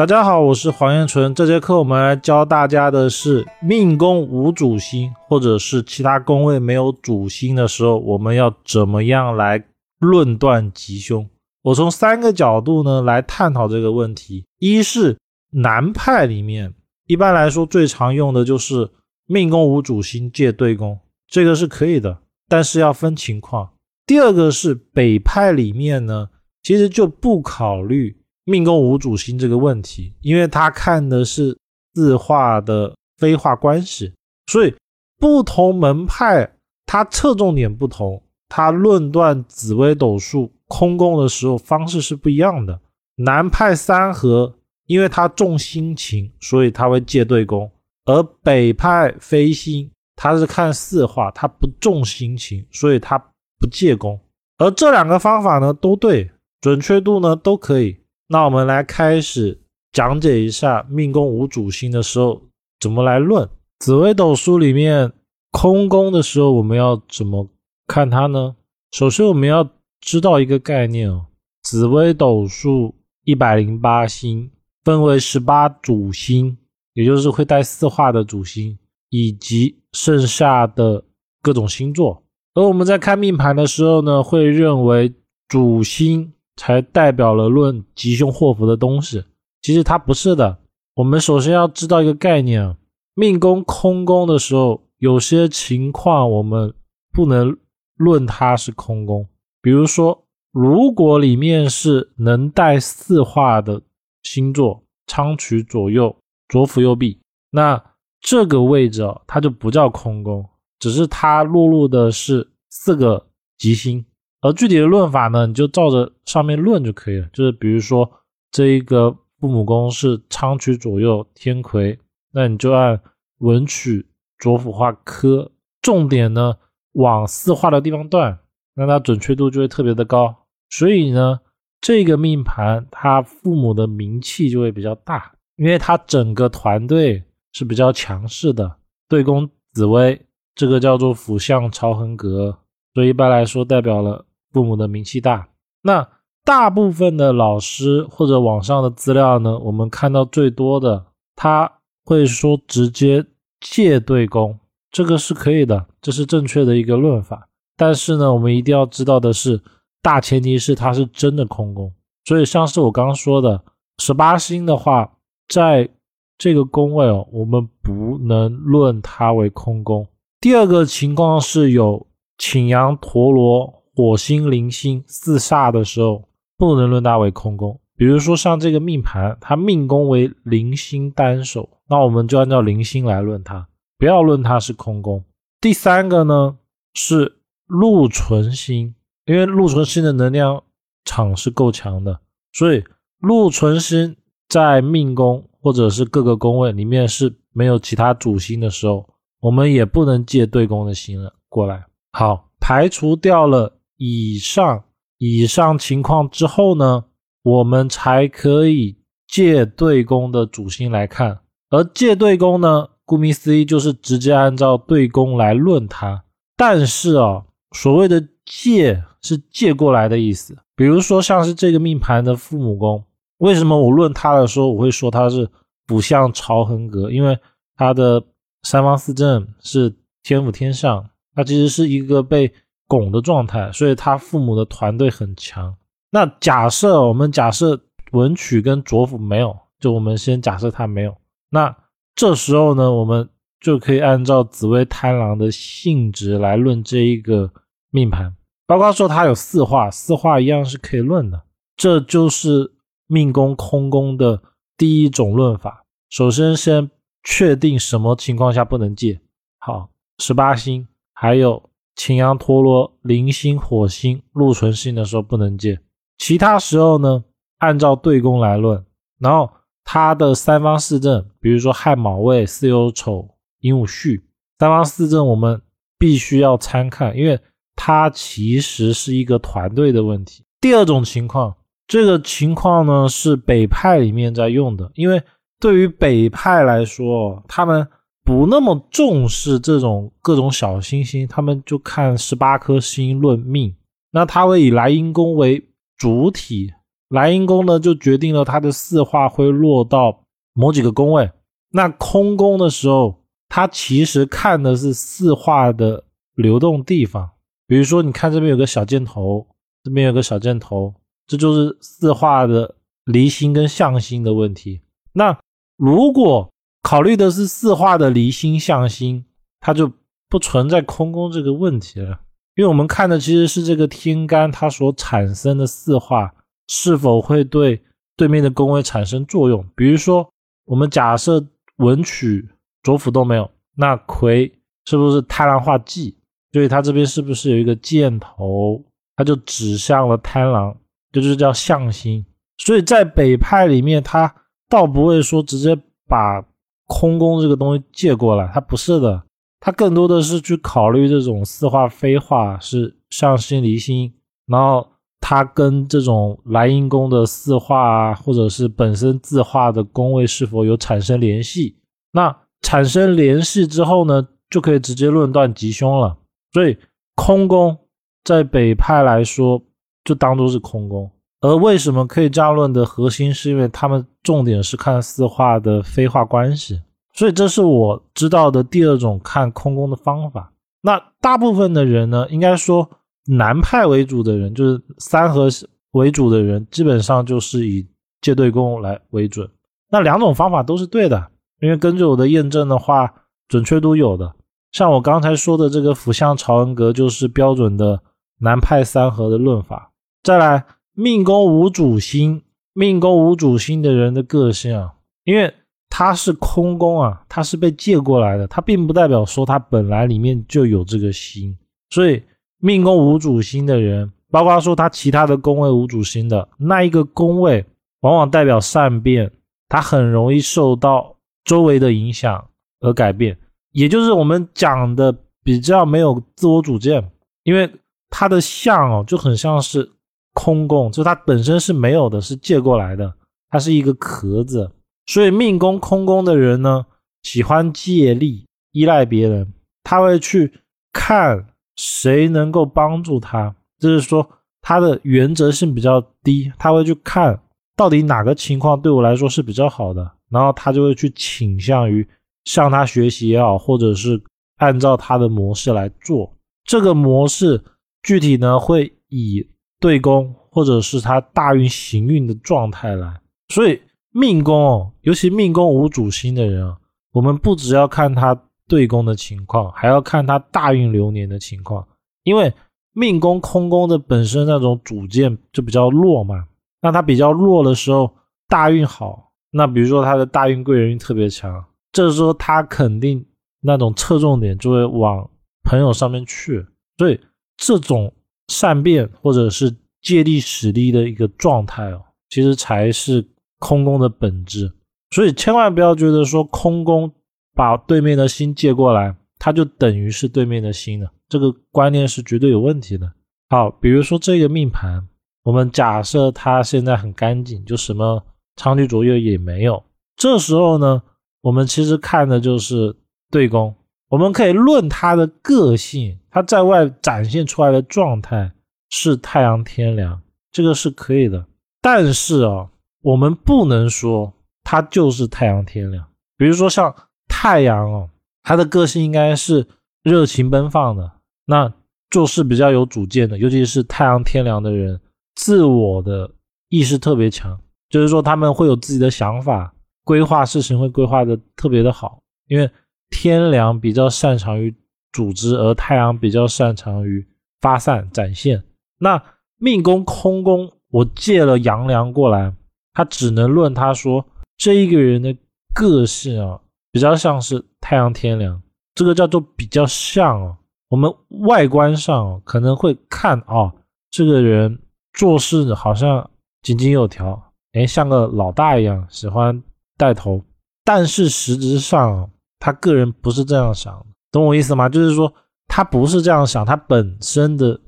大家好，我是黄彦纯。这节课我们来教大家的是命宫无主星，或者是其他宫位没有主星的时候，我们要怎么样来论断吉凶？我从三个角度呢来探讨这个问题。一是南派里面，一般来说最常用的就是命宫无主星借对宫，这个是可以的，但是要分情况。第二个是北派里面呢，其实就不考虑。命宫无主星这个问题，因为他看的是四化的飞化关系，所以不同门派它侧重点不同，它论断紫微斗数空宫的时候方式是不一样的。南派三合，因为它重心情，所以他会借对宫；而北派飞星，他是看四化，他不重心情，所以他不借宫。而这两个方法呢，都对，准确度呢都可以。那我们来开始讲解一下命宫无主星的时候怎么来论紫微斗数里面空宫的时候我们要怎么看它呢？首先我们要知道一个概念哦，紫微斗数一百零八星分为十八主星，也就是会带四化的主星，以及剩下的各种星座。而我们在看命盘的时候呢，会认为主星。才代表了论吉凶祸福的东西，其实它不是的。我们首先要知道一个概念，命宫空宫的时候，有些情况我们不能论它是空宫。比如说，如果里面是能带四化的星座，昌曲左右、左辅右弼，那这个位置，它就不叫空宫，只是它落入的是四个吉星。而具体的论法呢，你就照着上面论就可以了。就是比如说，这一个父母宫是昌曲左右天魁，那你就按文曲左辅化科，重点呢往四化的地方断，那它准确度就会特别的高。所以呢，这个命盘他父母的名气就会比较大，因为他整个团队是比较强势的。对宫紫薇，这个叫做辅相朝横格，所以一般来说代表了。父母的名气大，那大部分的老师或者网上的资料呢，我们看到最多的，他会说直接借对宫，这个是可以的，这是正确的一个论法。但是呢，我们一定要知道的是，大前提是它是真的空宫。所以像是我刚说的十八星的话，在这个宫位哦，我们不能论它为空宫。第二个情况是有请羊陀罗。火星、零星四煞的时候，不能论它为空宫。比如说像这个命盘，它命宫为零星单手，那我们就按照零星来论它，不要论它是空宫。第三个呢是禄存星，因为禄存星的能量场是够强的，所以禄存星在命宫或者是各个宫位里面是没有其他主星的时候，我们也不能借对宫的星了过来。好，排除掉了。以上以上情况之后呢，我们才可以借对宫的主星来看。而借对宫呢，顾名思义就是直接按照对宫来论它。但是啊，所谓的借是借过来的意思。比如说像是这个命盘的父母宫，为什么我论它的时候我会说它是辅相朝横格？因为它的三方四正是天府天上，它其实是一个被。拱的状态，所以他父母的团队很强。那假设我们假设文曲跟左辅没有，就我们先假设他没有。那这时候呢，我们就可以按照紫薇贪狼的性质来论这一个命盘，包括说他有四化，四化一样是可以论的。这就是命宫空宫的第一种论法。首先先确定什么情况下不能借。好，十八星还有。擎羊、陀罗、零星、火星、禄存星的时候不能借，其他时候呢，按照对宫来论。然后它的三方四正，比如说亥卯未、巳酉丑、寅午戌，三方四正我们必须要参看，因为它其实是一个团队的问题。第二种情况，这个情况呢是北派里面在用的，因为对于北派来说，他们。不那么重视这种各种小星星，他们就看十八颗星论命。那他会以莱茵宫为主体莱茵宫呢就决定了它的四化会落到某几个宫位。那空宫的时候，它其实看的是四化的流动地方。比如说，你看这边有个小箭头，这边有个小箭头，这就是四化的离心跟向心的问题。那如果考虑的是四化的离心向心，它就不存在空宫这个问题了。因为我们看的其实是这个天干它所产生的四化是否会对对面的宫位产生作用。比如说，我们假设文曲左辅都没有，那魁是不是贪狼化忌？所以它这边是不是有一个箭头？它就指向了贪狼，这就是叫向心。所以在北派里面，他倒不会说直接把空宫这个东西借过来，他不是的，他更多的是去考虑这种四化飞化是向心离心，然后它跟这种莱茵宫的四化啊，或者是本身字画的宫位是否有产生联系？那产生联系之后呢，就可以直接论断吉凶了。所以空宫在北派来说，就当做是空宫。而为什么可以这样论的核心，是因为他们重点是看四化的飞化关系。所以这是我知道的第二种看空宫的方法。那大部分的人呢，应该说南派为主的人，就是三合为主的人，基本上就是以借对宫来为准。那两种方法都是对的，因为根据我的验证的话，准确度有的。像我刚才说的这个辅相朝恩格，就是标准的南派三合的论法。再来，命宫无主星，命宫无主星的人的个性啊，因为他是空宫啊，他是被借过来的，他并不代表说他本来里面就有这个星。所以，命宫无主星的人，包括说他其他的宫位无主星的那一个宫位，往往代表善变，他很容易受到周围的影响而改变。也就是我们讲的比较没有自我主见，因为他的相哦就很像是空宫，就它本身是没有的，是借过来的，它是一个壳子。所以命宫空宫的人呢，喜欢借力，依赖别人，他会去看谁能够帮助他，就是说他的原则性比较低，他会去看到底哪个情况对我来说是比较好的，然后他就会去倾向于。向他学习也好，或者是按照他的模式来做，这个模式具体呢会以对宫或者是他大运行运的状态来。所以命宫哦，尤其命宫无主星的人啊，我们不只要看他对宫的情况，还要看他大运流年的情况。因为命宫空宫的本身那种主见就比较弱嘛，那他比较弱的时候，大运好，那比如说他的大运贵人运特别强。这时候他肯定那种侧重点就会往朋友上面去，所以这种善变或者是借力使力的一个状态哦，其实才是空宫的本质。所以千万不要觉得说空宫把对面的心借过来，它就等于是对面的心了，这个观念是绝对有问题的。好，比如说这个命盘，我们假设它现在很干净，就什么长局卓越也没有，这时候呢？我们其实看的就是对宫，我们可以论他的个性，他在外展现出来的状态是太阳天梁，这个是可以的。但是啊，我们不能说他就是太阳天梁。比如说像太阳哦，他的个性应该是热情奔放的，那做事比较有主见的，尤其是太阳天梁的人，自我的意识特别强，就是说他们会有自己的想法。规划事情会规划的特别的好，因为天梁比较擅长于组织，而太阳比较擅长于发散展现。那命宫空宫，我借了阳梁过来，他只能论他说这一个人的个性啊，比较像是太阳天梁，这个叫做比较像哦。我们外观上可能会看啊，这个人做事好像井井有条，哎，像个老大一样，喜欢。带头，但是实质上他个人不是这样想的，懂我意思吗？就是说他不是这样想，他本身的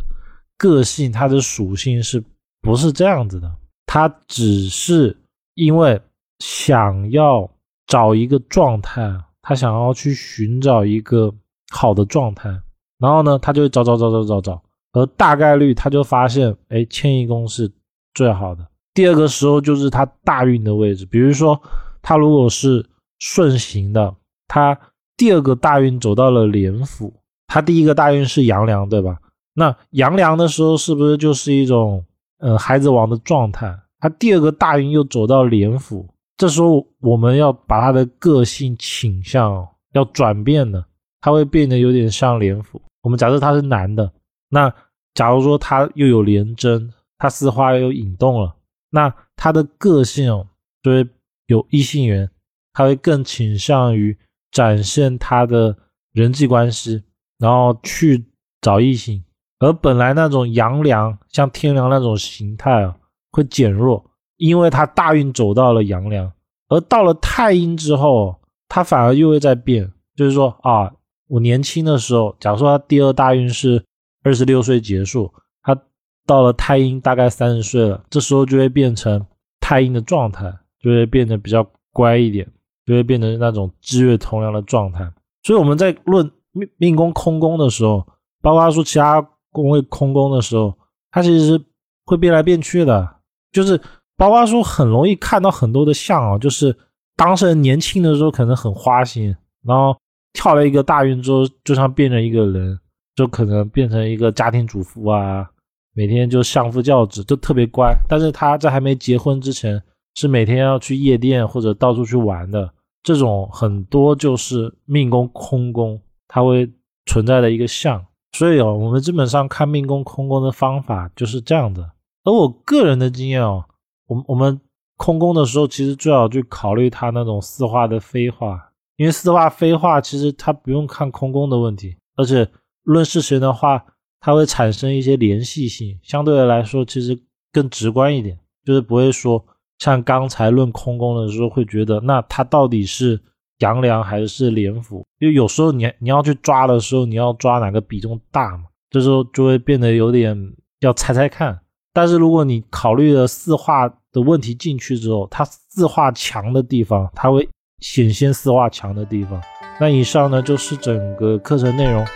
个性、他的属性是不是这样子的？他只是因为想要找一个状态，他想要去寻找一个好的状态，然后呢，他就找找找找找找，而大概率他就发现，哎，迁移宫是最好的，第二个时候就是他大运的位置，比如说他如果是顺行的，他第二个大运走到了廉府，他第一个大运是阳梁，对吧？那阳梁的时候是不是就是一种呃孩子王的状态？他第二个大运又走到廉府，这时候我们要把他的个性倾向要转变的，他会变得有点像廉府。我们假设他是男的，那假如说他又有廉贞，他四化又引动了，那他的个性就会有异性缘，他会更倾向于展现他的人际关系，然后去找异性。而本来那种阳梁像天梁那种形态啊。会减弱，因为他大运走到了阳梁，而到了太阴之后，他反而又会在变。就是说啊，我年轻的时候，假如说他第二大运是二十六岁结束，他到了太阴大概三十岁了，这时候就会变成太阴的状态，就会变得比较乖一点，就会变成那种日月同僚的状态。所以我们在论命命宫空宫的时候，包括说其他宫位空宫的时候，它其实会变来变去的。就是包括说很容易看到很多的像啊，就是当事人年轻的时候可能很花心，然后跳了一个大运之后，就像变成一个人，就可能变成一个家庭主妇啊，每天就相夫教子，就特别乖。但是他在还没结婚之前，是每天要去夜店或者到处去玩的。这种很多就是命宫空宫，它会存在的一个像。所以哦，我们基本上看命宫空宫的方法就是这样的。而我个人的经验哦，我我们空宫的时候，其实最好去考虑它那种四化的飞化，因为四化飞化其实它不用看空宫的问题，而且论事情的话，它会产生一些联系性，相对的来说其实更直观一点，就是不会说像刚才论空宫的时候会觉得那它到底是阳梁还是连府，因为有时候你你要去抓的时候，你要抓哪个比重大嘛，这时候就会变得有点要猜猜看。但是如果你考虑了四化的问题进去之后，它四化强的地方，它会显现四化强的地方。那以上呢就是整个课程内容。